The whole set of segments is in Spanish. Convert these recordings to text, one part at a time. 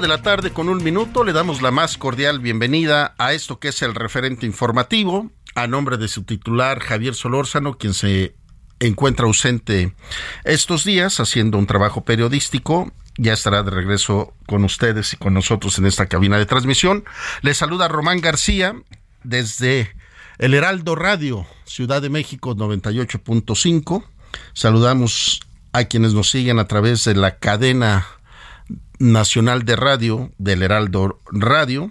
5 de la tarde con un minuto le damos la más cordial bienvenida a esto que es el referente informativo, a nombre de su titular Javier Solórzano, quien se encuentra ausente estos días haciendo un trabajo periodístico. Ya estará de regreso con ustedes y con nosotros en esta cabina de transmisión. Le saluda Román García desde el Heraldo Radio, Ciudad de México 98.5. Saludamos a quienes nos siguen a través de la cadena Nacional de Radio del Heraldo Radio.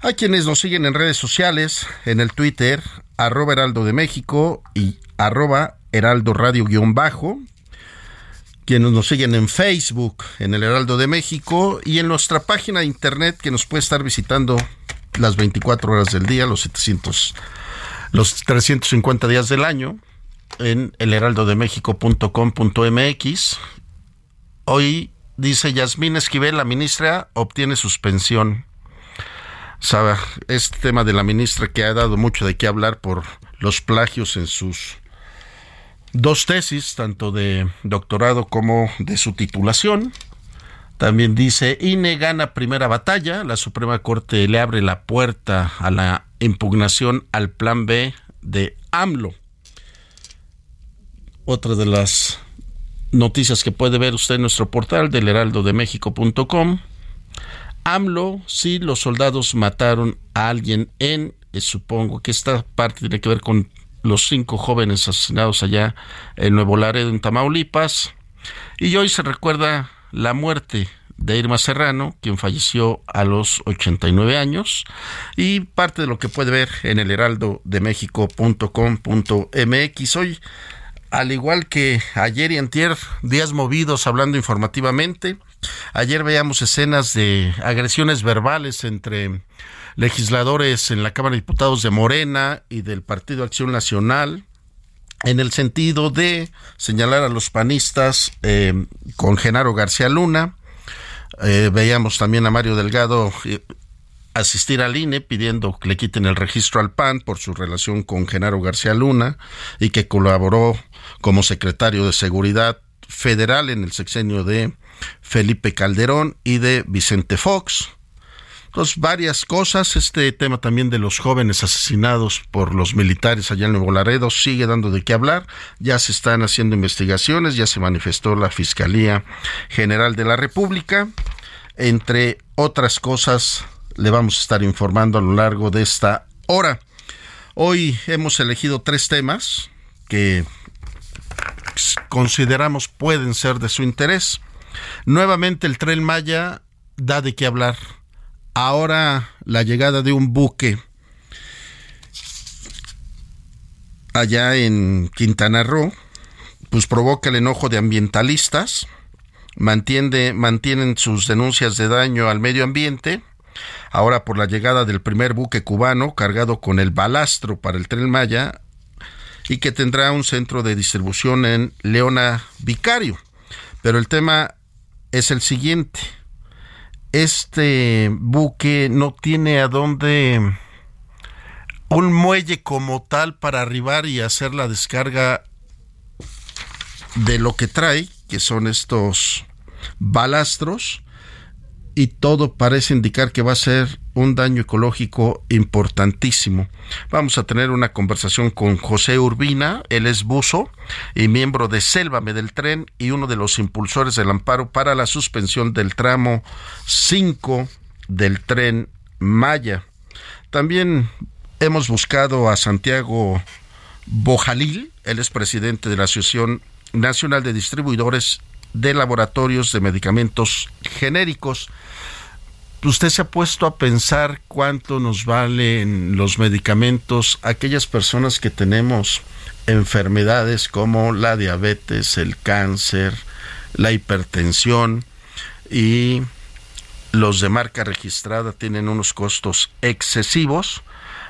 A quienes nos siguen en redes sociales, en el Twitter, arroba Heraldo de México y arroba Heraldo Radio guion bajo. Quienes nos siguen en Facebook, en el Heraldo de México y en nuestra página de internet que nos puede estar visitando las 24 horas del día, los 700, los 350 días del año en elheraldodemexico.com.mx. Hoy Dice Yasmín Esquivel, la ministra obtiene suspensión. Sabe, este tema de la ministra que ha dado mucho de qué hablar por los plagios en sus dos tesis, tanto de doctorado como de su titulación. También dice, INE gana primera batalla, la Suprema Corte le abre la puerta a la impugnación al plan B de AMLO. Otra de las noticias que puede ver usted en nuestro portal del heraldodemexico.com. AMLO, sí, los soldados mataron a alguien en, eh, supongo que esta parte tiene que ver con los cinco jóvenes asesinados allá en Nuevo Laredo, en Tamaulipas. Y hoy se recuerda la muerte de Irma Serrano, quien falleció a los 89 años, y parte de lo que puede ver en el heraldodemexico.com.mx. Hoy al igual que ayer y antier, días movidos hablando informativamente. Ayer veíamos escenas de agresiones verbales entre legisladores en la Cámara de Diputados de Morena y del Partido Acción Nacional en el sentido de señalar a los panistas eh, con Genaro García Luna. Eh, veíamos también a Mario Delgado eh, asistir al INE pidiendo que le quiten el registro al PAN por su relación con Genaro García Luna y que colaboró como secretario de Seguridad Federal en el sexenio de Felipe Calderón y de Vicente Fox. Entonces, varias cosas. Este tema también de los jóvenes asesinados por los militares allá en Nuevo Laredo sigue dando de qué hablar. Ya se están haciendo investigaciones, ya se manifestó la Fiscalía General de la República. Entre otras cosas, le vamos a estar informando a lo largo de esta hora. Hoy hemos elegido tres temas que consideramos pueden ser de su interés. Nuevamente el tren Maya da de qué hablar. Ahora la llegada de un buque allá en Quintana Roo, pues provoca el enojo de ambientalistas, mantiene, mantienen sus denuncias de daño al medio ambiente. Ahora por la llegada del primer buque cubano cargado con el balastro para el tren Maya, y que tendrá un centro de distribución en Leona Vicario. Pero el tema es el siguiente. Este buque no tiene a dónde un muelle como tal para arribar y hacer la descarga de lo que trae que son estos balastros, y todo parece indicar que va a ser un daño ecológico importantísimo. Vamos a tener una conversación con José Urbina, él es buzo y miembro de Sélvame del Tren y uno de los impulsores del amparo para la suspensión del tramo 5 del tren Maya. También hemos buscado a Santiago Bojalil, él es presidente de la Asociación Nacional de Distribuidores de Laboratorios de Medicamentos Genéricos. ¿Usted se ha puesto a pensar cuánto nos valen los medicamentos aquellas personas que tenemos enfermedades como la diabetes, el cáncer, la hipertensión y los de marca registrada tienen unos costos excesivos?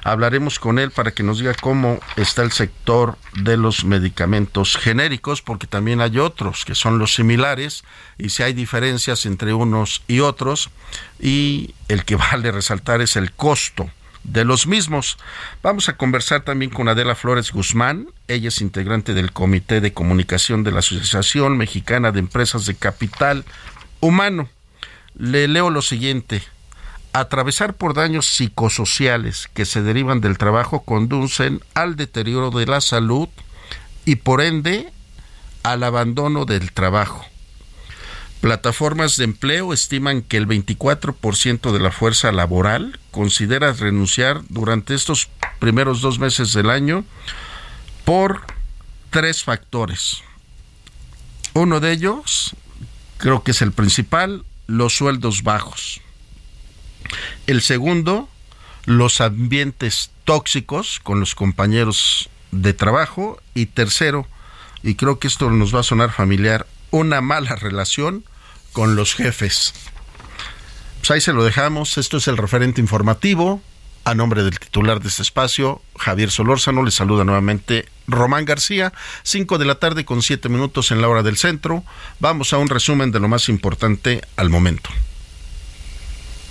Hablaremos con él para que nos diga cómo está el sector de los medicamentos genéricos, porque también hay otros que son los similares y si hay diferencias entre unos y otros. Y el que vale resaltar es el costo de los mismos. Vamos a conversar también con Adela Flores Guzmán. Ella es integrante del Comité de Comunicación de la Asociación Mexicana de Empresas de Capital Humano. Le leo lo siguiente atravesar por daños psicosociales que se derivan del trabajo conducen al deterioro de la salud y por ende al abandono del trabajo. Plataformas de empleo estiman que el 24% de la fuerza laboral considera renunciar durante estos primeros dos meses del año por tres factores. Uno de ellos, creo que es el principal, los sueldos bajos. El segundo, los ambientes tóxicos con los compañeros de trabajo. Y tercero, y creo que esto nos va a sonar familiar, una mala relación con los jefes. Pues ahí se lo dejamos. Esto es el referente informativo. A nombre del titular de este espacio, Javier Solórzano, le saluda nuevamente Román García. Cinco de la tarde con siete minutos en la hora del centro. Vamos a un resumen de lo más importante al momento.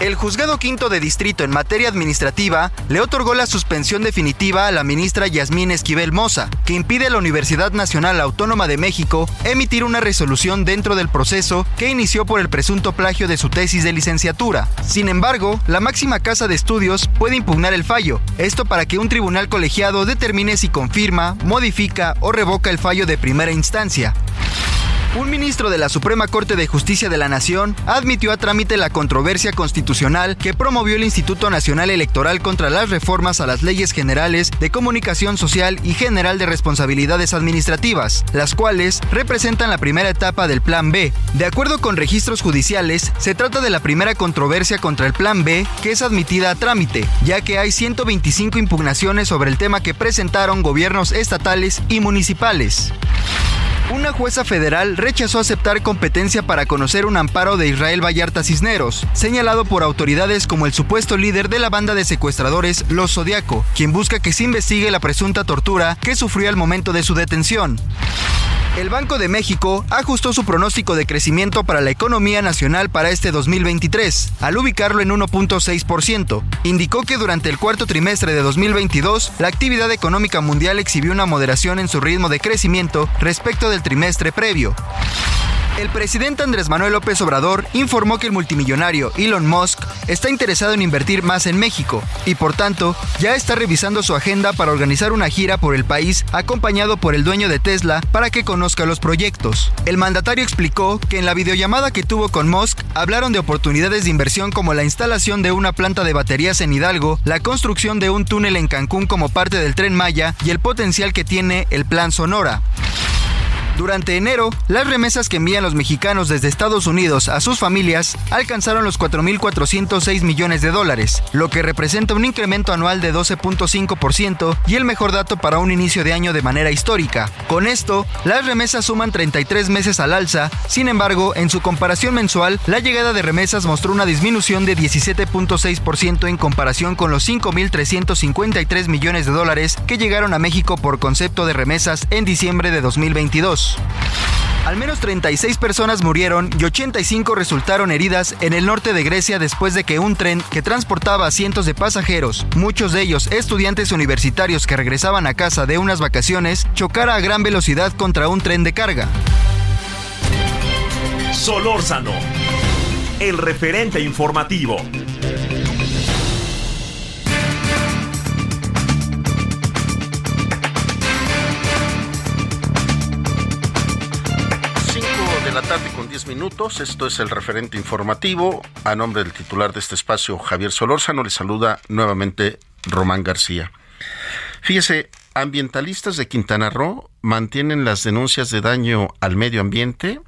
El juzgado quinto de distrito en materia administrativa le otorgó la suspensión definitiva a la ministra Yasmín Esquivel Moza, que impide a la Universidad Nacional Autónoma de México emitir una resolución dentro del proceso que inició por el presunto plagio de su tesis de licenciatura. Sin embargo, la máxima casa de estudios puede impugnar el fallo, esto para que un tribunal colegiado determine si confirma, modifica o revoca el fallo de primera instancia. Un ministro de la Suprema Corte de Justicia de la Nación admitió a trámite la controversia constitucional que promovió el Instituto Nacional Electoral contra las reformas a las leyes generales de comunicación social y general de responsabilidades administrativas, las cuales representan la primera etapa del Plan B. De acuerdo con registros judiciales, se trata de la primera controversia contra el Plan B que es admitida a trámite, ya que hay 125 impugnaciones sobre el tema que presentaron gobiernos estatales y municipales. Una jueza federal rechazó aceptar competencia para conocer un amparo de Israel Vallarta Cisneros, señalado por autoridades como el supuesto líder de la banda de secuestradores Los Zodiaco, quien busca que se investigue la presunta tortura que sufrió al momento de su detención. El Banco de México ajustó su pronóstico de crecimiento para la economía nacional para este 2023, al ubicarlo en 1.6%. Indicó que durante el cuarto trimestre de 2022, la actividad económica mundial exhibió una moderación en su ritmo de crecimiento respecto del trimestre previo. El presidente Andrés Manuel López Obrador informó que el multimillonario Elon Musk está interesado en invertir más en México y por tanto ya está revisando su agenda para organizar una gira por el país acompañado por el dueño de Tesla para que conozca los proyectos. El mandatario explicó que en la videollamada que tuvo con Musk hablaron de oportunidades de inversión como la instalación de una planta de baterías en Hidalgo, la construcción de un túnel en Cancún como parte del tren Maya y el potencial que tiene el Plan Sonora. Durante enero, las remesas que envían los mexicanos desde Estados Unidos a sus familias alcanzaron los 4.406 millones de dólares, lo que representa un incremento anual de 12.5% y el mejor dato para un inicio de año de manera histórica. Con esto, las remesas suman 33 meses al alza, sin embargo, en su comparación mensual, la llegada de remesas mostró una disminución de 17.6% en comparación con los 5.353 millones de dólares que llegaron a México por concepto de remesas en diciembre de 2022. Al menos 36 personas murieron y 85 resultaron heridas en el norte de Grecia después de que un tren que transportaba a cientos de pasajeros, muchos de ellos estudiantes universitarios que regresaban a casa de unas vacaciones, chocara a gran velocidad contra un tren de carga. Solórzano, el referente informativo. 10 minutos. Esto es el referente informativo. A nombre del titular de este espacio, Javier Solórzano, le saluda nuevamente Román García. Fíjese, ambientalistas de Quintana Roo mantienen las denuncias de daño al medio ambiente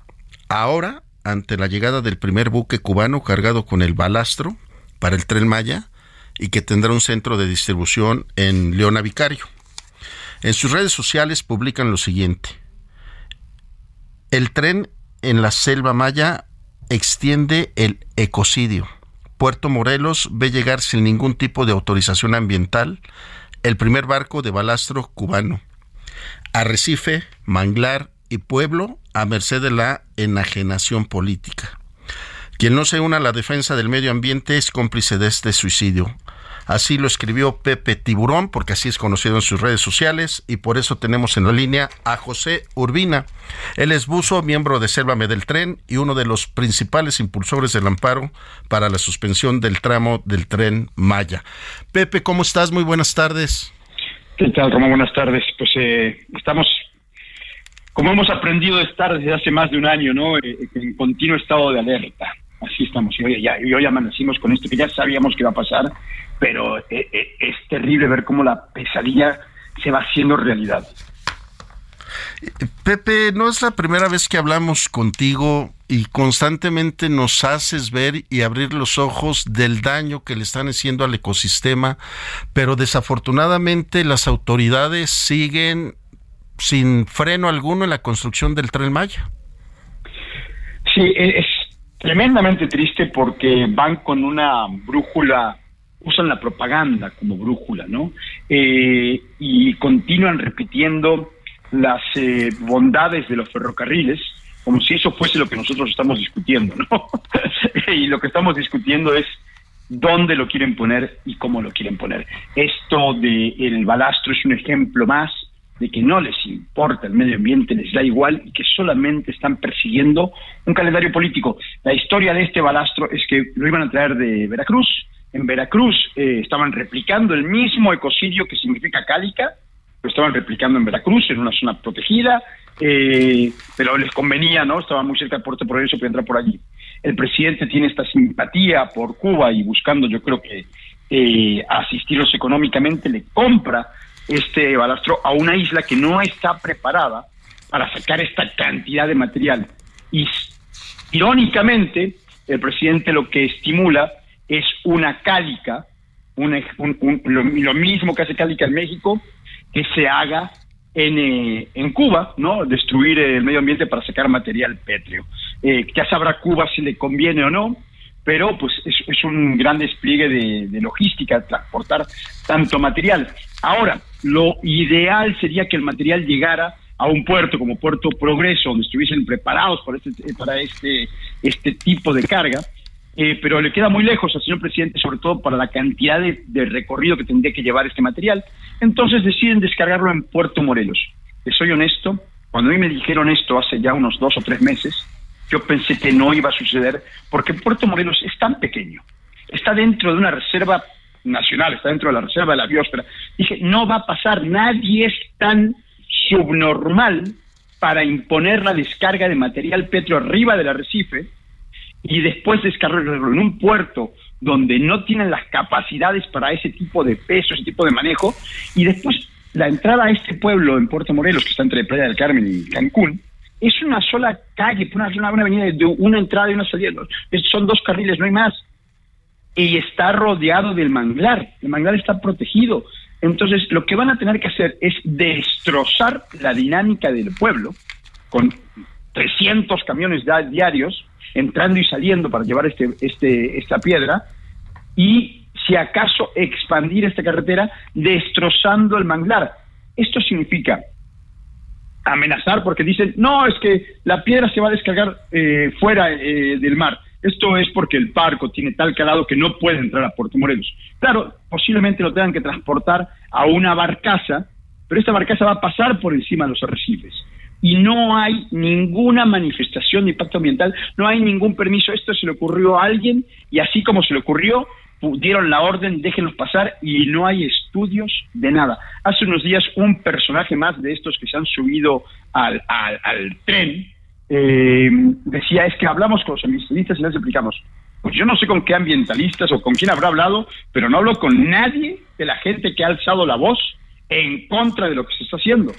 ahora ante la llegada del primer buque cubano cargado con el balastro para el tren Maya y que tendrá un centro de distribución en Leona Vicario. En sus redes sociales publican lo siguiente. El tren en la selva maya extiende el ecocidio. Puerto Morelos ve llegar sin ningún tipo de autorización ambiental el primer barco de balastro cubano. Arrecife, manglar y pueblo a merced de la enajenación política. Quien no se una a la defensa del medio ambiente es cómplice de este suicidio. Así lo escribió Pepe Tiburón, porque así es conocido en sus redes sociales, y por eso tenemos en la línea a José Urbina. Él es buzo, miembro de Sélvame del Tren y uno de los principales impulsores del amparo para la suspensión del tramo del tren Maya. Pepe, ¿cómo estás? Muy buenas tardes. ¿Qué tal, Román? Buenas tardes. Pues eh, estamos, como hemos aprendido a estar desde hace más de un año, ¿no? Eh, en continuo estado de alerta. Así estamos. Y hoy, ya, y hoy amanecimos con esto que ya sabíamos que iba a pasar pero eh, eh, es terrible ver cómo la pesadilla se va haciendo realidad. Pepe, no es la primera vez que hablamos contigo y constantemente nos haces ver y abrir los ojos del daño que le están haciendo al ecosistema, pero desafortunadamente las autoridades siguen sin freno alguno en la construcción del tren Maya. Sí, e-, es tremendamente triste porque van con una brújula usan la propaganda como brújula, ¿no? Eh, y continúan repitiendo las eh, bondades de los ferrocarriles como si eso fuese lo que nosotros estamos discutiendo, ¿no? y lo que estamos discutiendo es dónde lo quieren poner y cómo lo quieren poner. Esto de el balastro es un ejemplo más de que no les importa el medio ambiente, les da igual y que solamente están persiguiendo un calendario político. La historia de este balastro es que lo iban a traer de Veracruz, en Veracruz eh, estaban replicando el mismo ecocidio que significa cálica, lo estaban replicando en Veracruz, en una zona protegida, eh, pero les convenía, ¿no? Estaba muy cerca del puerto Progreso para entrar por allí. El presidente tiene esta simpatía por Cuba y buscando, yo creo que eh, asistirlos económicamente, le compra este balastro a una isla que no está preparada para sacar esta cantidad de material. Y irónicamente, el presidente lo que estimula es una cálica, lo, mismo que hace cálica en México, que se haga en, eh, en Cuba, ¿no? Destruir el medio ambiente para sacar material pétreo. Eh, ya sabrá Cuba si le conviene o no, pero pues es, un gran despliegue de, de, logística, transportar tanto material. Ahora, lo ideal sería que el material llegara a un puerto como Puerto Progreso, donde estuviesen preparados para este, para este, este tipo de carga, eh, pero le queda muy lejos al señor presidente, sobre todo para la cantidad de, recorrido que tendría que llevar este material. Entonces deciden descargarlo en Puerto Morelos. Les soy honesto, cuando a mí me dijeron esto hace ya unos dos o tres meses, yo pensé que no iba a suceder, porque Puerto Morelos es tan pequeño, está dentro de una reserva nacional, está dentro de la reserva de la biosfera. Dije, no va a pasar, nadie es tan subnormal para imponer la descarga de material petro arriba del arrecife y después descargarlo en un puerto donde no tienen las capacidades para ese tipo de peso, ese tipo de manejo, y después la entrada a este pueblo en Puerto Morelos, que está entre Playa del Carmen y Cancún, es una sola calle, una, una avenida de una entrada y una salida. Son dos carriles, no hay más. Y está rodeado del manglar. El manglar está protegido. Entonces, lo que van a tener que hacer es destrozar la dinámica del pueblo con 300 camiones diarios entrando y saliendo para llevar este, este, esta piedra y si acaso expandir esta carretera destrozando el manglar. Esto significa amenazar porque dicen, no, es que la piedra se va a descargar eh, fuera eh, del mar. Esto es porque el parco tiene tal calado que no puede entrar a Puerto Morelos. Claro, posiblemente lo tengan que transportar a una barcaza, pero esta barcaza va a pasar por encima de los arrecifes. Y no hay ninguna manifestación de impacto ambiental, no hay ningún permiso. Esto se le ocurrió a alguien y así como se le ocurrió, dieron la orden, déjenlos pasar y no hay estudios de nada. Hace unos días un personaje más de estos que se han subido al, tren eh, decía es que hablamos con los ambientalistas y les explicamos. Pues yo no sé con qué ambientalistas o con quién habrá hablado, pero no hablo con nadie de la gente que ha alzado la voz en contra de lo que se está haciendo.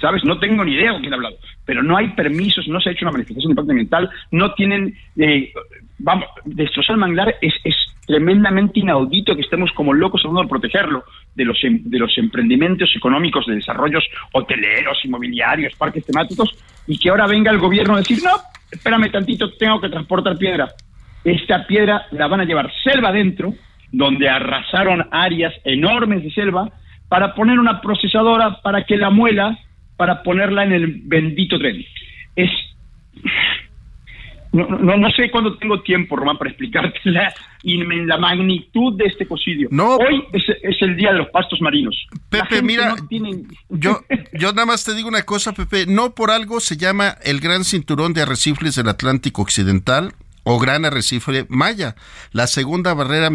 ¿Sabes? No tengo ni idea con quién ha hablado, pero no hay permisos, no se ha hecho una manifestación de impacto ambiental, no tienen, eh, vamos, destrozar el manglar es, es tremendamente inaudito que estemos como locos hablando de protegerlo de los, em, de los emprendimientos económicos, de desarrollos hoteleros, inmobiliarios, parques temáticos, y que ahora venga el gobierno a decir, no, espérame tantito, tengo que transportar piedra. Esta piedra la van a llevar selva adentro, donde arrasaron áreas enormes de selva, para poner una procesadora para que la muela, para ponerla en el bendito tren. Es no, no, no, sé cuándo tengo tiempo, Román, para explicarte la, la magnitud de este cocidio. No, Hoy es, el día de los pastos marinos. Pepe, mira, yo, yo nada más te digo una cosa, Pepe. No por algo se llama el gran cinturón de arrecifes del Atlántico Occidental o Gran Arrecife Maya, la segunda barrera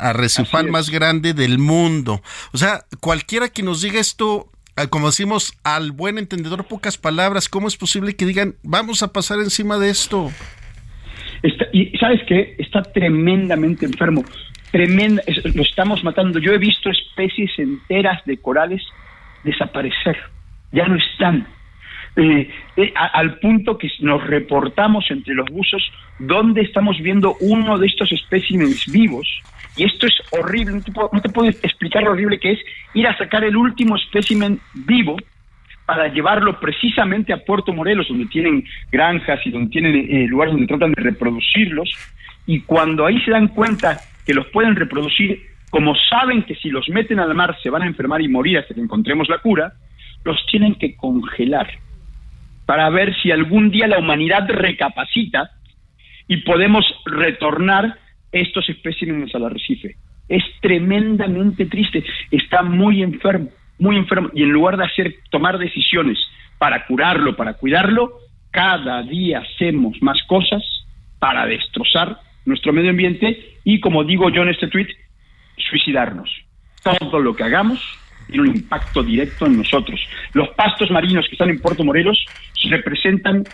arrecifal más grande del mundo. O sea, cualquiera que nos diga esto como decimos, al buen entendedor pocas palabras, ¿cómo es posible que digan, vamos a pasar encima de esto? y sabes qué, está tremendamente enfermo, tremenda, lo estamos matando. Yo he visto especies enteras de corales desaparecer, ya no están. Eh, eh, al punto que nos reportamos entre los buzos donde estamos viendo uno de estos especímenes vivos y esto es horrible, no te, puedo, no te puedo explicar lo horrible que es ir a sacar el último espécimen vivo para llevarlo precisamente a Puerto Morelos, donde tienen granjas y donde tienen eh, lugares donde tratan de reproducirlos, y cuando ahí se dan cuenta que los pueden reproducir, como saben que si los meten al mar se van a enfermar y morir hasta que encontremos la cura, los tienen que congelar para ver si algún día la humanidad recapacita y podemos retornar estos especímenes al arrecife. Es tremendamente triste, está muy enfermo, muy enfermo, y en lugar de hacer, tomar decisiones para curarlo, para cuidarlo, cada día hacemos más cosas para destrozar nuestro medio ambiente y, como digo yo en este tweet, suicidarnos. Todo lo que hagamos tiene un impacto directo en nosotros. Los pastos marinos que están en Puerto Morelos representan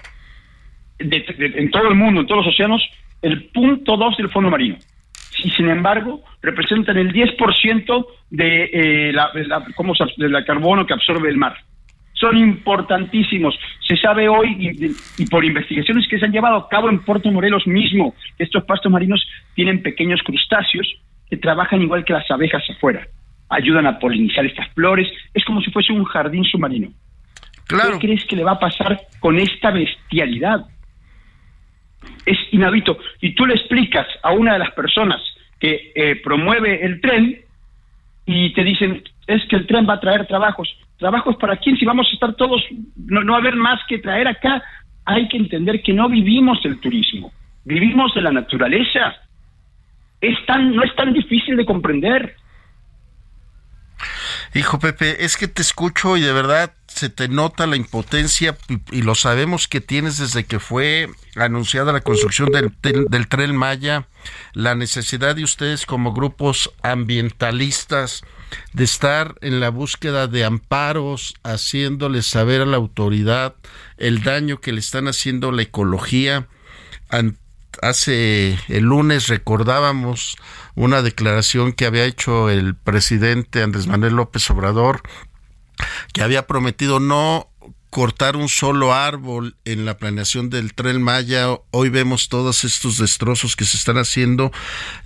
en todo el mundo, en todos los océanos, el punto dos del fondo marino. Y sin embargo, representan el 10% de, eh, la, de, la, ¿cómo de carbono que absorbe el mar. Son importantísimos. Se sabe hoy, y, y, por investigaciones que se han llevado a cabo en Puerto Morelos mismo, que estos pastos marinos tienen pequeños crustáceos que trabajan igual que las abejas afuera. Ayudan a polinizar estas flores. Es como si fuese un jardín submarino. ¿Qué crees que le va a pasar con esta bestialidad? Es inaudito. Y tú le explicas a una de las personas que eh, promueve el tren y te dicen, es que el tren va a traer trabajos. ¿Trabajos para quién? Si vamos a estar todos, no, no a haber más que traer acá. Hay que entender que no vivimos del turismo, vivimos de la naturaleza. Es tan, no es tan difícil de comprender. Hijo Pepe, es que te escucho y de verdad se te nota la impotencia y, lo sabemos que tienes desde que fue anunciada la construcción del, del, tren Maya, la necesidad de ustedes como grupos ambientalistas de estar en la búsqueda de amparos, haciéndoles saber a la autoridad el daño que le están haciendo la ecología. Hace el lunes recordábamos una declaración que había hecho el presidente Andrés Manuel López Obrador que había prometido no cortar un solo árbol en la planeación del tren Maya. Hoy vemos todos estos destrozos que se están haciendo.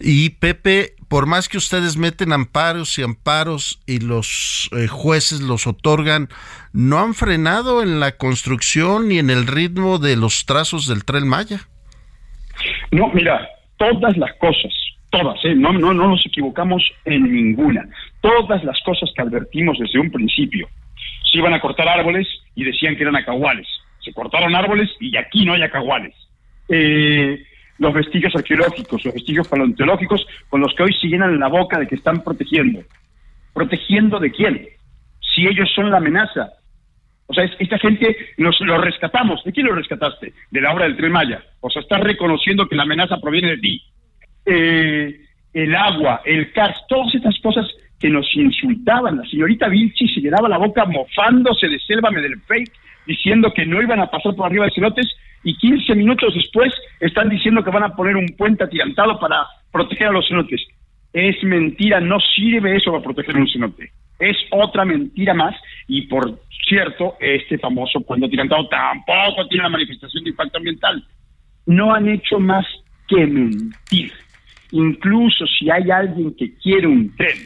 Y Pepe, por más que ustedes meten amparos y amparos y los eh, jueces los otorgan, no han frenado en la construcción ni en el ritmo de los trazos del tren Maya. No, mira, todas las cosas, todas, ¿eh? no, no, no nos equivocamos en ninguna todas las cosas que advertimos desde un principio. Se iban a cortar árboles, y decían que eran acahuales. Se cortaron árboles y aquí no hay acahuales. Eh, los vestigios arqueológicos, los vestigios paleontológicos, con los que hoy se llenan la boca de que están protegiendo. ¿Protegiendo de quién? Si ellos son la amenaza. O sea, esta gente nos lo rescatamos. ¿De quién lo rescataste? De la obra del Tren Maya. O sea, estás reconociendo que la amenaza proviene de ti. Eh, el agua, el CARS, todas estas cosas que nos insultaban. La señorita Vilchi se llenaba la boca mofándose de Sélvame del fake, diciendo que no iban a pasar por arriba de celotes y 15 minutos después están diciendo que van a poner un puente atirantado para proteger a los cenotes. Es mentira, no sirve eso para proteger un cenote. Es otra mentira más y por cierto, este famoso puente atirantado tampoco tiene una manifestación de impacto ambiental. No han hecho más que mentir. Incluso si hay alguien que quiere un tren,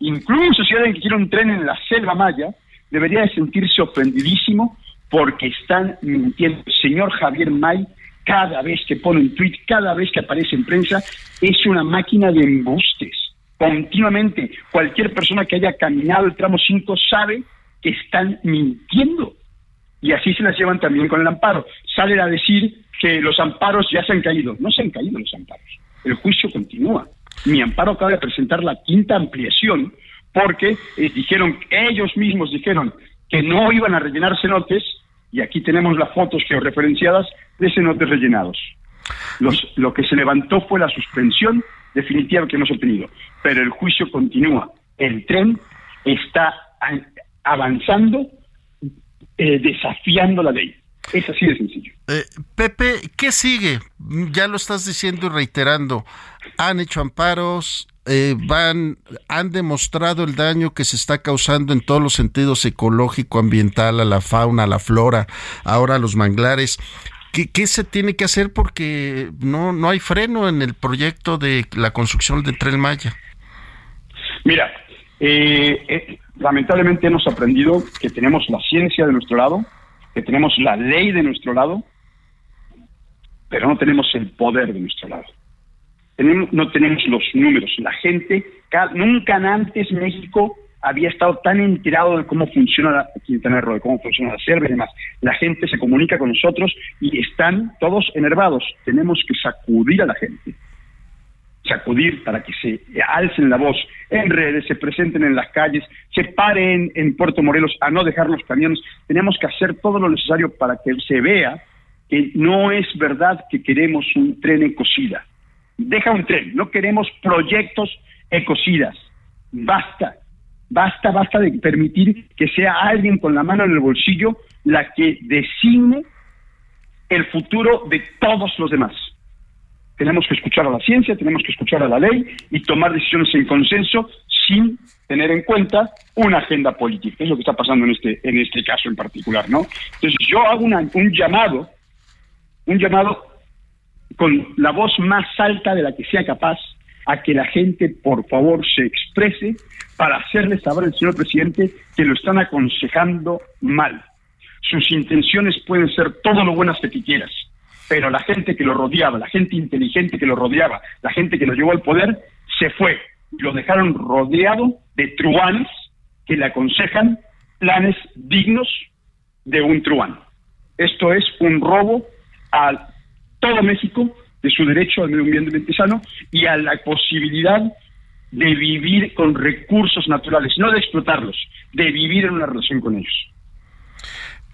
incluso si alguien quiere un tren en la selva maya, debería de sentirse ofendidísimo porque están mintiendo. Señor Javier May, cada vez que pone un tweet, cada vez que aparece en prensa, es una máquina de embustes. Continuamente, cualquier persona que haya caminado el tramo 5 sabe que están mintiendo. Y así se las llevan también con el amparo. Salen a decir que los amparos ya se han caído. No se han caído los amparos. El juicio continúa. Mi amparo acaba de presentar la quinta ampliación porque eh, dijeron, ellos mismos dijeron que no iban a rellenar cenotes y aquí tenemos las fotos georreferenciadas de cenotes rellenados. lo que se levantó fue la suspensión definitiva que hemos obtenido, pero el juicio continúa. El tren está avanzando, eh, desafiando la ley. Es así de sencillo. Eh, Pepe, ¿qué sigue? Ya lo estás diciendo y reiterando. Han hecho amparos, eh, van, han demostrado el daño que se está causando en todos los sentidos ecológico, ambiental, a la fauna, a la flora, ahora a los manglares. ¿Qué, se tiene que hacer? Porque no, no hay freno en el proyecto de la construcción del Tren Maya. Mira, eh, eh, lamentablemente hemos aprendido que tenemos la ciencia de nuestro lado, que tenemos la ley de nuestro lado, pero no tenemos el poder de nuestro lado no tenemos los números. La gente, nunca antes México había estado tan enterado de cómo funciona Quintana Roo, de cómo funciona la selva y demás. La gente se comunica con nosotros y están todos enervados. Tenemos que sacudir a la gente. Sacudir para que se alcen la voz en redes, se presenten en las calles, se paren en Puerto Morelos a no dejar los camiones. Tenemos que hacer todo lo necesario para que se vea que no es verdad que queremos un tren ecocida deja un tren, no queremos proyectos ecocidas. Basta, basta, basta de permitir que sea alguien con la mano en el bolsillo la que designe el futuro de todos los demás. Tenemos que escuchar a la ciencia, tenemos que escuchar a la ley y tomar decisiones en consenso sin tener en cuenta una agenda política, es lo que está pasando en este, en este caso en particular, ¿no? Entonces yo hago un llamado, un llamado con la voz más alta de la que sea capaz a que la gente, por favor, se exprese para hacerle saber al señor presidente que lo están aconsejando mal. Sus intenciones pueden ser todo lo buenas que quieras, pero la gente que lo rodeaba, la gente inteligente que lo rodeaba, la gente que lo llevó al poder, se fue. Lo dejaron rodeado de truanes que le aconsejan planes dignos de un truán. Esto es un robo al todo México de su derecho al medio ambiente sano y a la posibilidad de vivir con recursos naturales, no de explotarlos, de vivir en una relación con ellos.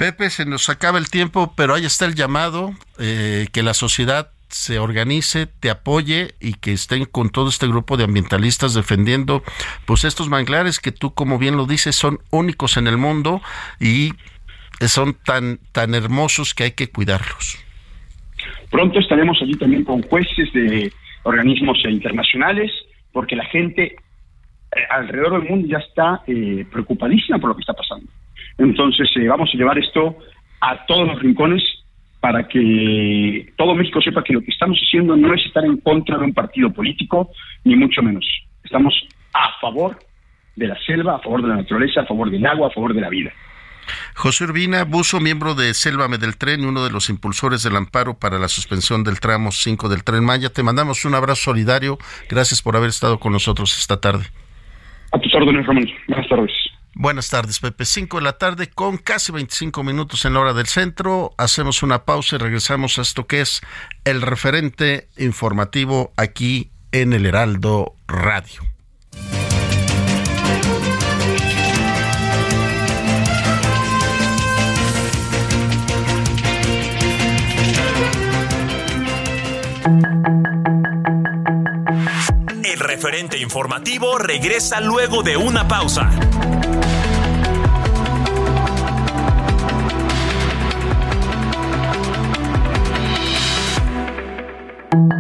Pepe, se nos acaba el tiempo, pero ahí está el llamado, eh, que la sociedad se organice, te apoye y que estén con todo este grupo de ambientalistas defendiendo pues estos manglares que tú como bien lo dices son únicos en el mundo y son tan tan hermosos que hay que cuidarlos. Pronto estaremos allí también con jueces de organismos internacionales, porque la gente eh, alrededor del mundo ya está eh, preocupadísima por lo que está pasando. Entonces eh, vamos a llevar esto a todos los rincones para que todo México sepa que lo que estamos haciendo no es estar en contra de un partido político, ni mucho menos. Estamos a favor de la selva, a favor de la naturaleza, a favor del agua, a favor de la vida. José Urbina Buzo, miembro de Sélvame del Tren, uno de los impulsores del amparo para la suspensión del tramo 5 del Tren Maya. Te mandamos un abrazo solidario. Gracias por haber estado con nosotros esta tarde. A tus órdenes, Ramón. Buenas tardes. Buenas tardes, Pepe. 5 de la tarde con casi 25 minutos en la hora del centro. Hacemos una pausa y regresamos a esto que es el referente informativo aquí en el Heraldo Radio. El referente informativo regresa luego de una pausa.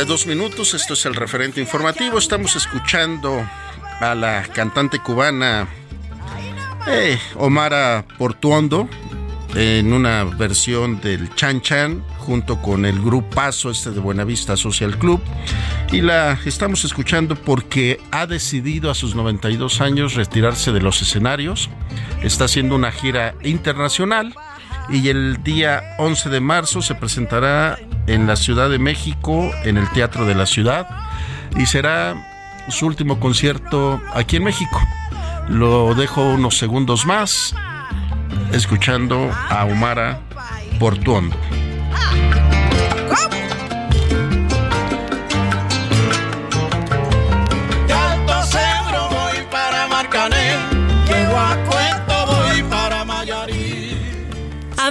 32 minutos, esto es el referente informativo. Estamos escuchando a la cantante cubana eh, Portuondo en una versión del Chan Chan junto con el grupazo este de Buenavista Social Club y la estamos escuchando porque ha decidido a sus 92 años retirarse de los escenarios. Está haciendo una gira internacional y el día 11 de marzo se presentará en la Ciudad de México, en el Teatro de la Ciudad, y será su último concierto aquí en México. Lo dejo unos segundos más escuchando a Omara Portuondo.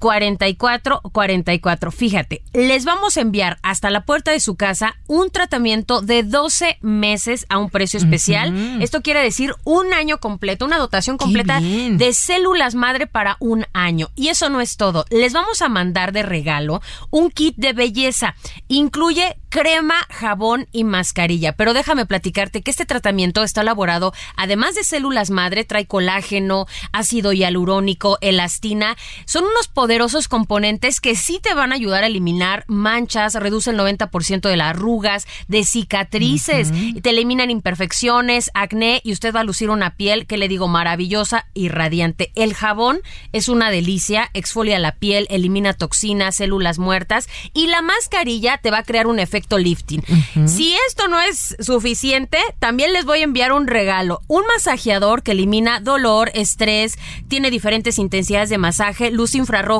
44 44. Fíjate, les vamos a enviar hasta la puerta de su casa un tratamiento de 12 meses a un precio especial. Esto quiere decir un año completo, una dotación completa de células madre para un año. Y eso no es todo. Les vamos a mandar de regalo un kit de belleza. Incluye crema, jabón y mascarilla. Pero déjame platicarte que este tratamiento está elaborado, además de células madre, trae colágeno, ácido hialurónico, elastina. Son unos poderosos componentes que sí te van a ayudar a eliminar manchas, reduce el 90% de las arrugas, de cicatrices, te eliminan imperfecciones, acné y usted va a lucir una piel que le digo maravillosa y radiante. El jabón es una delicia, exfolia la piel, elimina toxinas, células muertas y la mascarilla te va a crear un efecto lifting. Si esto no es suficiente, también les voy a enviar un regalo, un masajeador que elimina dolor, estrés, tiene diferentes intensidades de masaje, luz infrarroja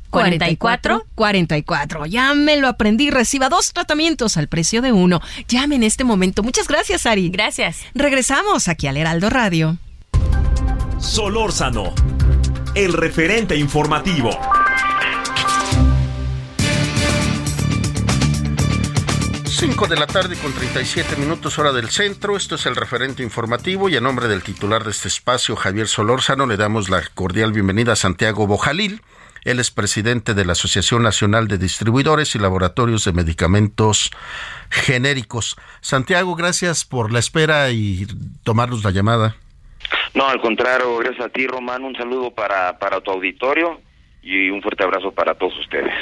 44 44. Ya me lo aprendí. Reciba dos tratamientos al precio de uno. Llame en este momento. Muchas gracias, Ari. Gracias. Regresamos aquí al Heraldo Radio. Solórzano, el referente informativo. Cinco de la tarde con 37 minutos hora del centro. Esto es el referente informativo y a nombre del titular de este espacio, Javier Solórzano, le damos la cordial bienvenida a Santiago Bojalil. Él es presidente de la Asociación Nacional de Distribuidores y Laboratorios de Medicamentos Genéricos. Santiago, gracias por la espera y tomarnos la llamada. No, al contrario, gracias a ti, Román. Un saludo para, para tu auditorio y un fuerte abrazo para todos ustedes.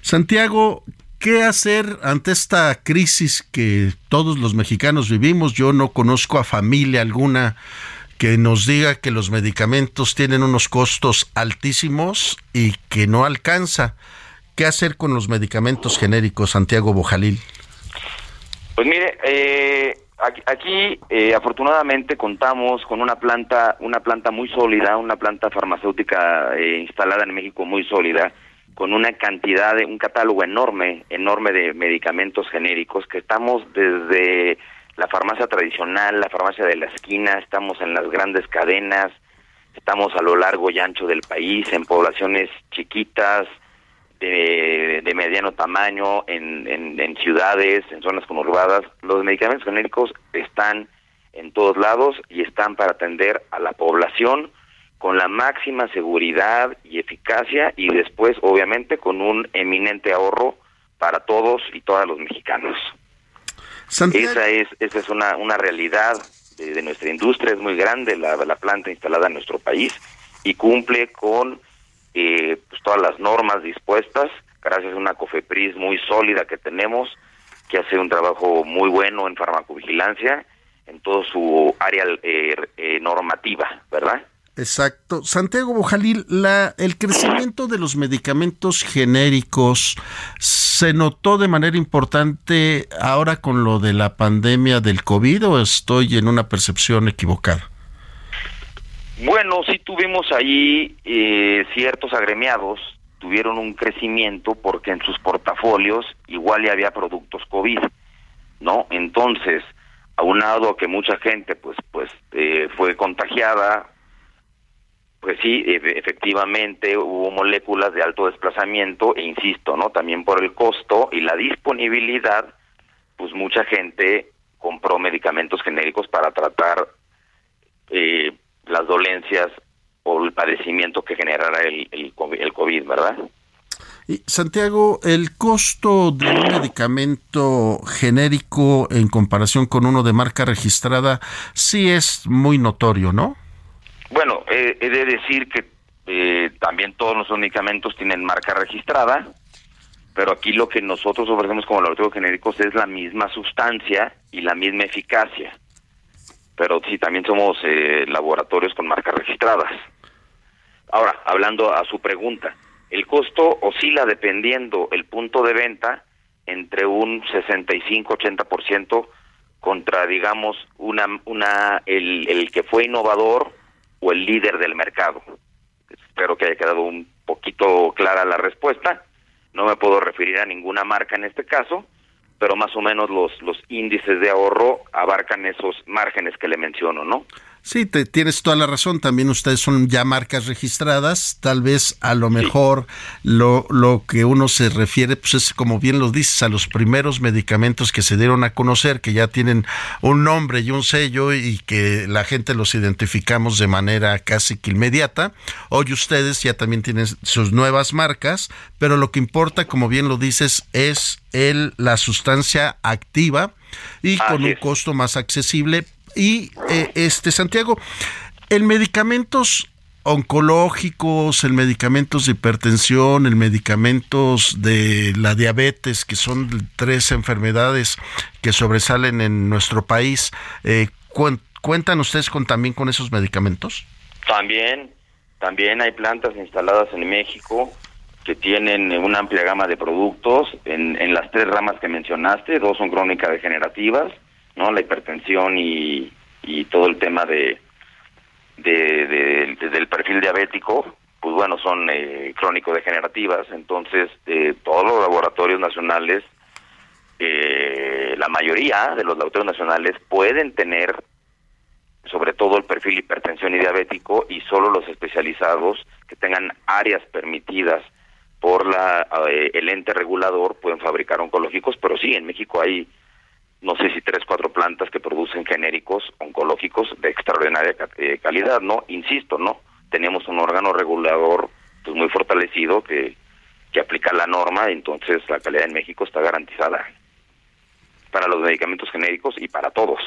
Santiago, ¿qué hacer ante esta crisis que todos los mexicanos vivimos? Yo no conozco a familia alguna que nos diga que los medicamentos tienen unos costos altísimos y que no alcanza. ¿Qué hacer con los medicamentos genéricos, Santiago Bojalil? Pues mire, eh, aquí, eh, afortunadamente contamos con una planta, una planta muy sólida, una planta farmacéutica eh, instalada en México muy sólida, con una cantidad de, un catálogo enorme, enorme de medicamentos genéricos que estamos desde la farmacia tradicional, la farmacia de la esquina, estamos en las grandes cadenas, estamos a lo largo y ancho del país, en poblaciones chiquitas, de, mediano tamaño en, en, en ciudades, en zonas conurbadas. Los medicamentos genéricos están en todos lados y están para atender a la población con la máxima seguridad y eficacia y después obviamente con un eminente ahorro para todos y todas los mexicanos. Esa es esa es una, una realidad de, nuestra industria, es muy grande la, la planta instalada en nuestro país y cumple con eh, pues, todas las normas dispuestas, gracias a una COFEPRIS muy sólida que tenemos, que hace un trabajo muy bueno en farmacovigilancia en todo su área eh, eh, normativa, ¿verdad? Exacto. Santiago Bojalil, la, el crecimiento de los medicamentos genéricos se notó de manera importante ahora con lo de la pandemia del COVID o estoy en una percepción equivocada? Bueno, sí tuvimos ahí eh, ciertos agremiados, tuvieron un crecimiento porque en sus portafolios igual ya había productos COVID, ¿no? Entonces, aunado a que mucha gente pues pues eh, fue contagiada, pues sí, efectivamente hubo moléculas de alto desplazamiento e insisto, ¿no? También por el costo y la disponibilidad, pues mucha gente compró medicamentos genéricos para tratar eh, las dolencias o el padecimiento que generara el, el, el COVID, ¿verdad? Y Santiago, el costo de un medicamento genérico en comparación con uno de marca registrada sí es muy notorio, ¿no? Bueno, he de decir que eh, también todos los medicamentos tienen marca registrada, pero aquí lo que nosotros ofrecemos como laboratorios genéricos es la misma sustancia y la misma eficacia pero sí, también somos eh, laboratorios con marcas registradas. Ahora, hablando a su pregunta, el costo oscila dependiendo el punto de venta entre un 65-80% contra, digamos, una, una, el que fue innovador o el líder del mercado. Espero que haya quedado un poquito clara la respuesta. No me puedo referir a ninguna marca en este caso, pero más o menos los, los índices de ahorro abarcan esos márgenes que le menciono, ¿no? Sí, te, tienes toda la razón. También ustedes son ya marcas registradas. Tal vez a lo mejor lo, lo que uno se refiere, pues es como bien lo dices, a los primeros medicamentos que se dieron a conocer, que ya tienen un nombre y un sello y que la gente los identificamos de manera casi que inmediata. Hoy ustedes ya también tienen sus nuevas marcas, pero lo que importa, como bien lo dices, es el, la sustancia activa y con un costo más accesible y eh, este Santiago, en medicamentos oncológicos, en medicamentos de hipertensión, en medicamentos de la diabetes, que son tres enfermedades que sobresalen en nuestro país, eh, ¿cuentan ustedes con, también con esos medicamentos? También, también hay plantas instaladas en México que tienen una amplia gama de productos en, en las tres ramas que mencionaste, dos son crónicas degenerativas, ¿no? La hipertensión y, y todo el tema de, de, del perfil diabético, pues bueno, son eh, crónico-degenerativas. Entonces, eh, todos los laboratorios nacionales, eh, la mayoría de los laboratorios nacionales pueden tener sobre todo el perfil hipertensión y diabético y solo los especializados que tengan áreas permitidas por la eh, el ente regulador pueden fabricar oncológicos, pero sí, en México hay no sé si tres, cuatro plantas que producen genéricos oncológicos de extraordinaria eh, calidad, ¿no? Insisto, ¿no? Tenemos un órgano regulador pues muy fortalecido que, que aplica la norma, entonces la calidad en México está garantizada para los medicamentos genéricos y para todos.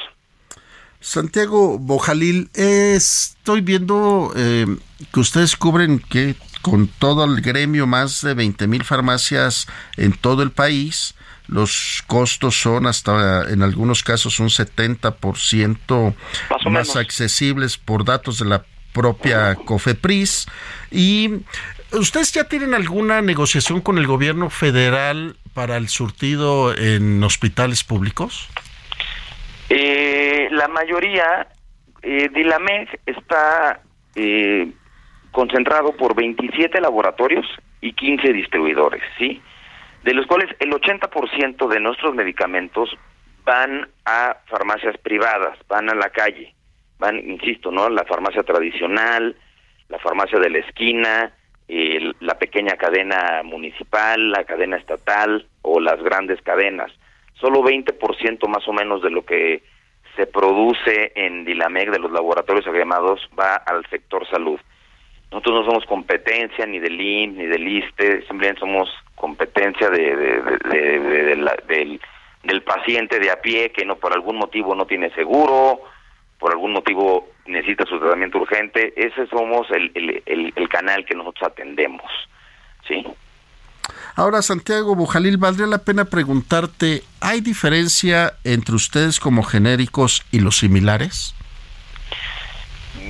Santiago Bojalil, estoy viendo eh, que ustedes cubren que con todo el gremio más de 20 mil farmacias en todo el país los costos son hasta en algunos casos un 70% más, más accesibles por datos de la propia COFEPRIS y ¿Ustedes ya tienen alguna negociación con el gobierno federal para el surtido en hospitales públicos? Eh, la mayoría, eh, Dilameg está eh, concentrado por 27 laboratorios y 15 distribuidores, ¿sí? De los cuales el 80% de nuestros medicamentos van a farmacias privadas, van a la calle, van, insisto, ¿no? La farmacia tradicional, la farmacia de la esquina, la pequeña cadena municipal, la cadena estatal o las grandes cadenas. Solo 20% más o menos de lo que se produce en Dilamec de los laboratorios agremados va al sector salud. Nosotros no somos competencia ni del IN ni del ISTE, simplemente somos competencia de, del, paciente de a pie que no por algún motivo no tiene seguro, por algún motivo necesita su tratamiento urgente. Ese somos el, el, el canal que nosotros atendemos. ¿sí? Ahora, Santiago Bujalil, valdría la pena preguntarte, ¿hay diferencia entre ustedes como genéricos y los similares?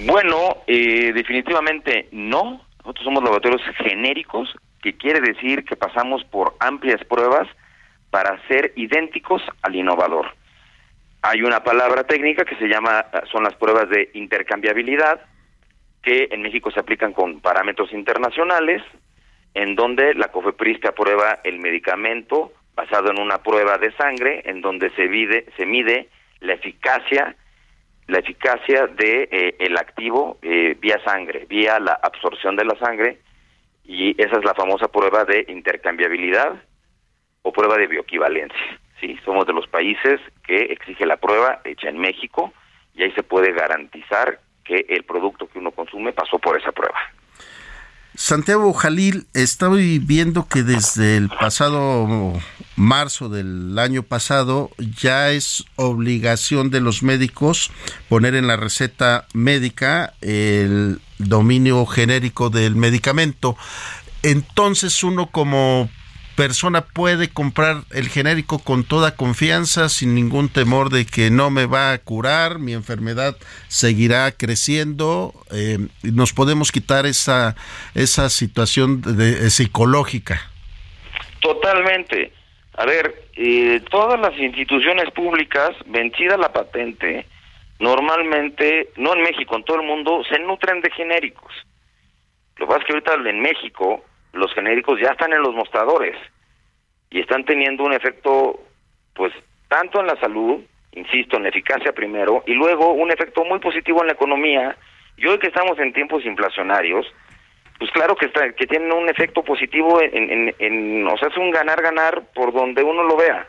Bueno, eh, definitivamente no. Nosotros somos laboratorios genéricos, que quiere decir que pasamos por amplias pruebas para ser idénticos al innovador. Hay una palabra técnica que se llama, son las pruebas de intercambiabilidad, que en México se aplican con parámetros internacionales, en donde la COFEPRIS te aprueba el medicamento basado en una prueba de sangre, en donde se se mide la eficacia la eficacia de eh, el activo eh, vía sangre, vía la absorción de la sangre y esa es la famosa prueba de intercambiabilidad o prueba de bioequivalencia. Sí, somos de los países que exige la prueba hecha en México y ahí se puede garantizar que el producto que uno consume pasó por esa prueba. Santiago Jalil, estoy viendo que desde el pasado marzo del año pasado ya es obligación de los médicos poner en la receta médica el dominio genérico del medicamento. Entonces uno como persona puede comprar el genérico con toda confianza, sin ningún temor de que no me va a curar, mi enfermedad seguirá creciendo, eh, nos podemos quitar esa, esa situación de, psicológica. Totalmente. A ver, eh, todas las instituciones públicas, vencida la patente, normalmente, no en México, en todo el mundo, se nutren de genéricos. Lo que pasa es que ahorita en México los genéricos ya están en los mostradores y están teniendo un efecto, pues, tanto en la salud, insisto, en la eficacia primero, y luego un efecto muy positivo en la economía. Y hoy que estamos en tiempos inflacionarios, pues claro que está, que tienen un efecto positivo en, en, en, o sea, es un ganar-ganar por donde uno lo vea.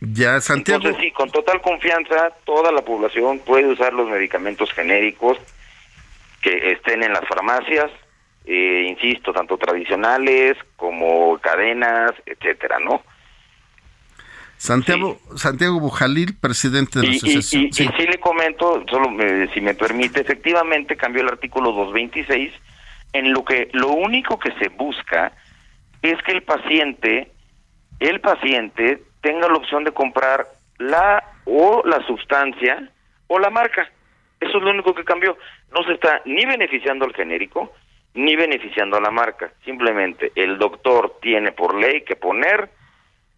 Ya, Santiago. Entonces, sí, con total confianza, toda la población puede usar los medicamentos genéricos que estén en las farmacias, eh, insisto, tanto tradicionales como cadenas, etcétera, ¿no? Santiago, Santiago Bujalil, presidente de la asociación. Y, sí. le comento, solo si me permite, efectivamente cambió el artículo 226 en lo que lo único que se busca es que el paciente, el paciente tenga la opción de comprar la o la sustancia o la marca. Eso es lo único que cambió. No se está ni beneficiando al genérico, ni beneficiando a la marca. Simplemente el doctor tiene por ley que poner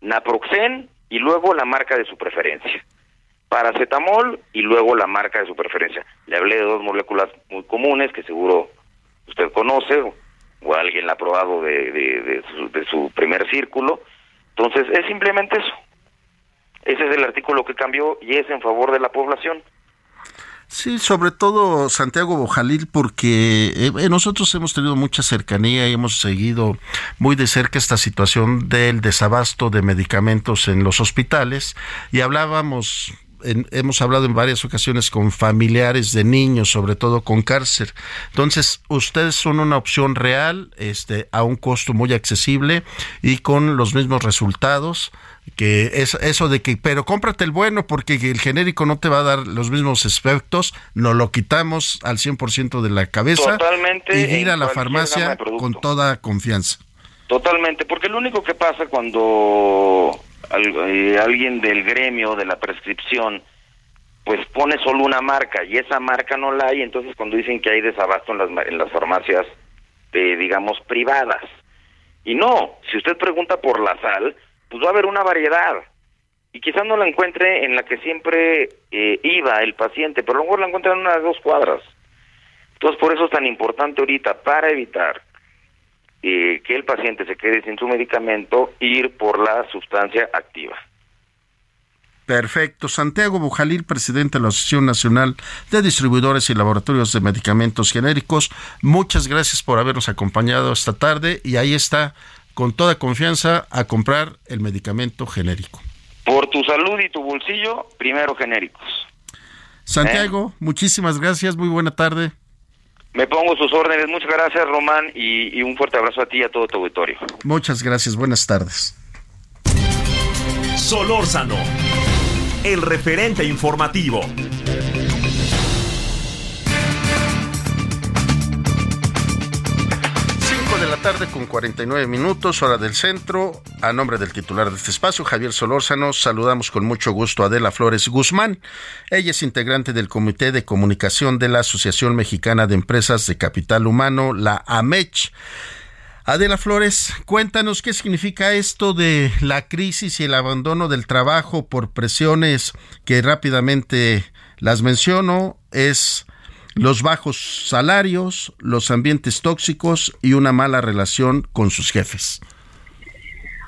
naproxen y luego la marca de su preferencia. Paracetamol y luego la marca de su preferencia. Le hablé de dos moléculas muy comunes que seguro usted conoce o alguien la ha probado de, de, su, de su primer círculo. Entonces es simplemente eso. Ese es el artículo que cambió y es en favor de la población. Sí, sobre todo Santiago Bojalil, porque eh, nosotros hemos tenido mucha cercanía y hemos seguido muy de cerca esta situación del desabasto de medicamentos en los hospitales y hablábamos hemos hablado en varias ocasiones con familiares de niños, sobre todo con cárcel. Entonces, ustedes son una opción real, este, a un costo muy accesible y con los mismos resultados que es eso de que, pero cómprate el bueno porque el genérico no te va a dar los mismos efectos, nos lo quitamos al 100% de la cabeza Totalmente y ir a la farmacia con toda confianza. Totalmente, porque lo único que pasa cuando eh, alguien del gremio, de la prescripción, pues pone solo una marca y esa marca no la hay, entonces cuando dicen que hay desabasto en las, en las farmacias, de, digamos, privadas. Y no, si usted pregunta por la sal, pues va a haber una variedad. Y quizás no la encuentre en la que siempre eh, iba el paciente, pero a lo mejor la encuentra en unas dos cuadras. Entonces, por eso es tan importante ahorita, para evitar eh, que el paciente se quede sin su medicamento, ir por la sustancia activa. Perfecto. Santiago Bujalil, presidente de la Asociación Nacional de Distribuidores y Laboratorios de Medicamentos Genéricos, muchas gracias por habernos acompañado esta tarde y ahí está, con toda confianza, a comprar el medicamento genérico. Por tu salud y tu bolsillo, primero genéricos. Santiago, muchísimas gracias, muy buena tarde. Me pongo sus órdenes. Muchas gracias, Román, y, y un fuerte abrazo a ti y a todo tu auditorio. Muchas gracias, buenas tardes. Solórzano, el referente informativo. Tarde con 49 minutos, hora del centro. A nombre del titular de este espacio, Javier Solórzano, saludamos con mucho gusto a Adela Flores Guzmán. Ella es integrante del Comité de Comunicación de la Asociación Mexicana de Empresas de Capital Humano, la AMECH. Adela Flores, cuéntanos qué significa esto de la crisis y el abandono del trabajo por presiones que rápidamente las menciono. Es los bajos salarios, los ambientes tóxicos y una mala relación con sus jefes.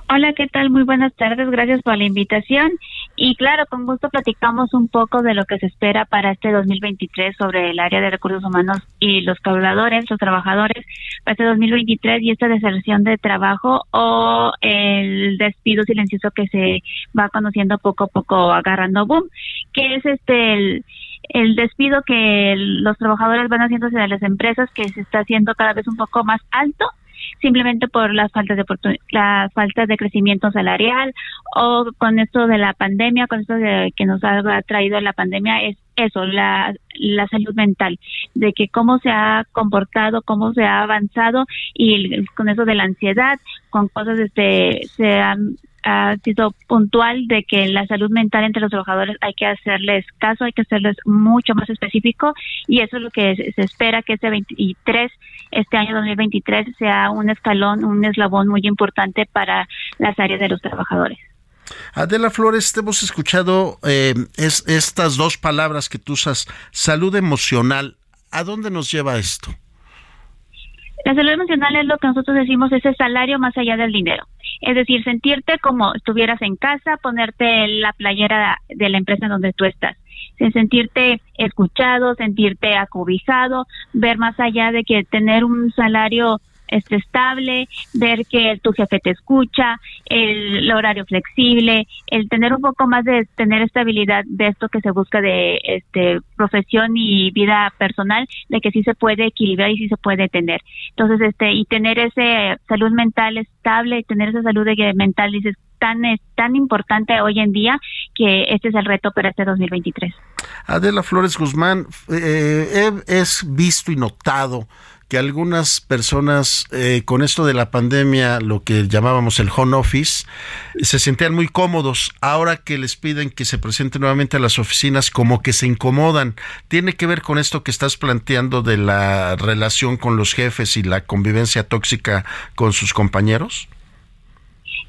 Hola, ¿qué tal? Muy buenas tardes, gracias por la invitación. Y claro, con gusto platicamos un poco de lo que se espera para este 2023 sobre el área de recursos humanos y los colaboradores, los trabajadores, para este 2023 y esta deserción de trabajo o el despido silencioso que se va conociendo poco a poco agarrando boom, que es este el, el despido que los trabajadores van haciendo hacia las empresas que se está haciendo cada vez un poco más alto simplemente por las faltas de las faltas de crecimiento salarial o con esto de la pandemia, con esto de que nos ha traído la pandemia es eso, la, la salud mental, de que cómo se ha comportado, cómo se ha avanzado y con eso de la ansiedad, con cosas este se han ha sido puntual de que la salud mental entre los trabajadores hay que hacerles caso, hay que hacerles mucho más específico y eso es lo que se espera que este 23, este año 2023 sea un escalón, un eslabón muy importante para las áreas de los trabajadores. Adela Flores, te hemos escuchado eh, es, estas dos palabras que tú usas, salud emocional. ¿A dónde nos lleva esto? La salud emocional es lo que nosotros decimos ese salario más allá del dinero. Es decir, sentirte como estuvieras en casa, ponerte la playera de la empresa en donde tú estás. Sentirte escuchado, sentirte acobijado, ver más allá de que tener un salario este, estable, ver que tu jefe te escucha, el, horario flexible, el tener un poco más de tener estabilidad de esto que se busca de este profesión y vida personal, de que sí se puede equilibrar y sí se puede tener. Entonces, este y tener ese salud mental estable, tener esa salud mental dices tan es tan importante hoy en día que este es el reto para este 2023. Adela Flores Guzmán, eh, es visto y notado que algunas personas eh, con esto de la pandemia, lo que llamábamos el home office, se sentían muy cómodos. Ahora que les piden que se presenten nuevamente a las oficinas, como que se incomodan. ¿Tiene que ver con esto que estás planteando de la relación con los jefes y la convivencia tóxica con sus compañeros?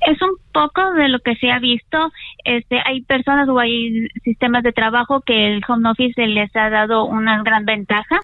es un poco de lo que se ha visto. Este, hay personas o hay sistemas de trabajo que el home office les ha dado una gran ventaja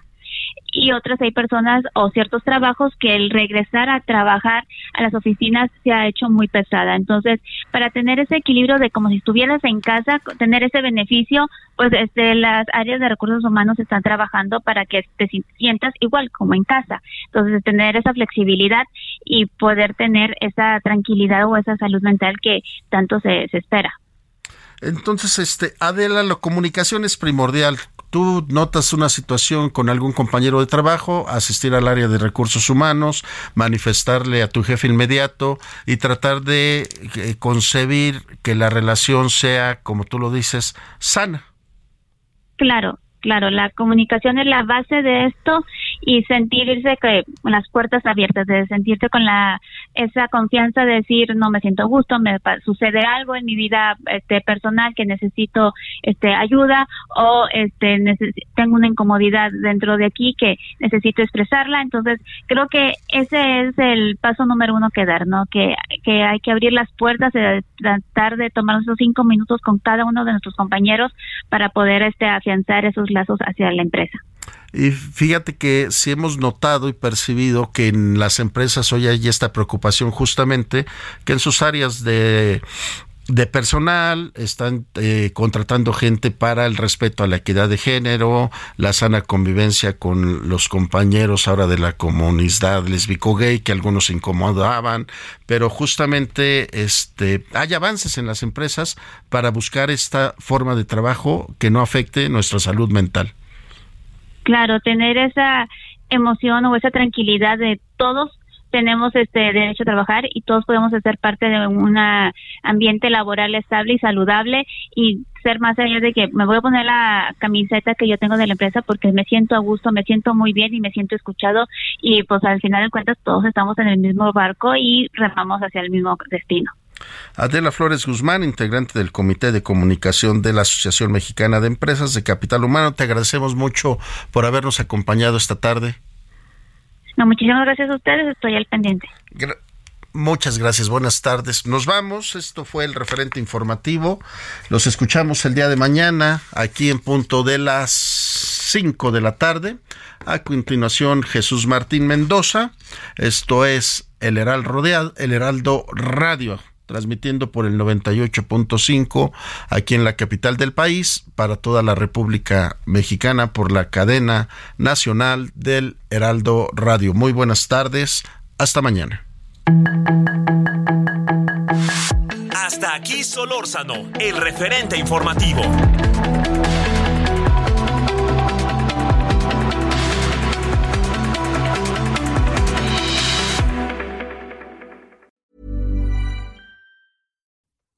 y otras hay personas o ciertos trabajos que el regresar a trabajar a las oficinas se ha hecho muy pesada. Entonces, para tener ese equilibrio de como si estuvieras en casa, tener ese beneficio, pues desde las áreas de recursos humanos están trabajando para que te sientas igual como en casa. Entonces, tener esa flexibilidad y poder tener esa tranquilidad o esa salud mental que tanto se, se espera. Entonces, este, Adela, la comunicación es primordial tú notas una situación con algún compañero de trabajo, asistir al área de recursos humanos, manifestarle a tu jefe inmediato y tratar de eh, concebir que la relación sea, como tú lo dices, sana. Claro, claro, la comunicación es la base de esto y sentirse que las puertas abiertas, de sentirte con la esa confianza de decir no me siento gusto, me sucede algo en mi vida este personal que necesito este ayuda o este tengo una incomodidad dentro de aquí que necesito expresarla, entonces creo que ese es el paso número uno que dar, ¿no? Que, hay que abrir las puertas, de tratar de tomar esos cinco minutos con cada uno de nuestros compañeros para poder este afianzar esos lazos hacia la empresa. Y fíjate que si hemos notado y percibido que en las empresas hoy hay esta preocupación justamente que en sus áreas de de personal, están eh, contratando gente para el respeto a la equidad de género, la sana convivencia con los compañeros ahora de la comunidad lesbico gay que algunos incomodaban, pero justamente este hay avances en las empresas para buscar esta forma de trabajo que no afecte nuestra salud mental. Claro, tener esa emoción o esa tranquilidad de todos tenemos este derecho a trabajar y todos podemos ser parte de un ambiente laboral estable y saludable y ser más allá de que me voy a poner la camiseta que yo tengo de la empresa porque me siento a gusto, me siento muy bien y me siento escuchado y pues al final de cuentas todos estamos en el mismo barco y remamos hacia el mismo destino. Adela Flores Guzmán, integrante del Comité de Comunicación de la Asociación Mexicana de Empresas de Capital Humano, te agradecemos mucho por habernos acompañado esta tarde. No, muchísimas gracias a ustedes, estoy al pendiente. Muchas gracias, buenas tardes. Nos vamos, esto fue el referente informativo. Los escuchamos el día de mañana, aquí en punto de las 5 de la tarde. A continuación, Jesús Martín Mendoza. Esto es el Heraldo, el Heraldo Radio transmitiendo por el 98.5 aquí en la capital del país para toda la República Mexicana por la cadena nacional del Heraldo Radio. Muy buenas tardes, hasta mañana. Hasta aquí Solórzano, el referente informativo.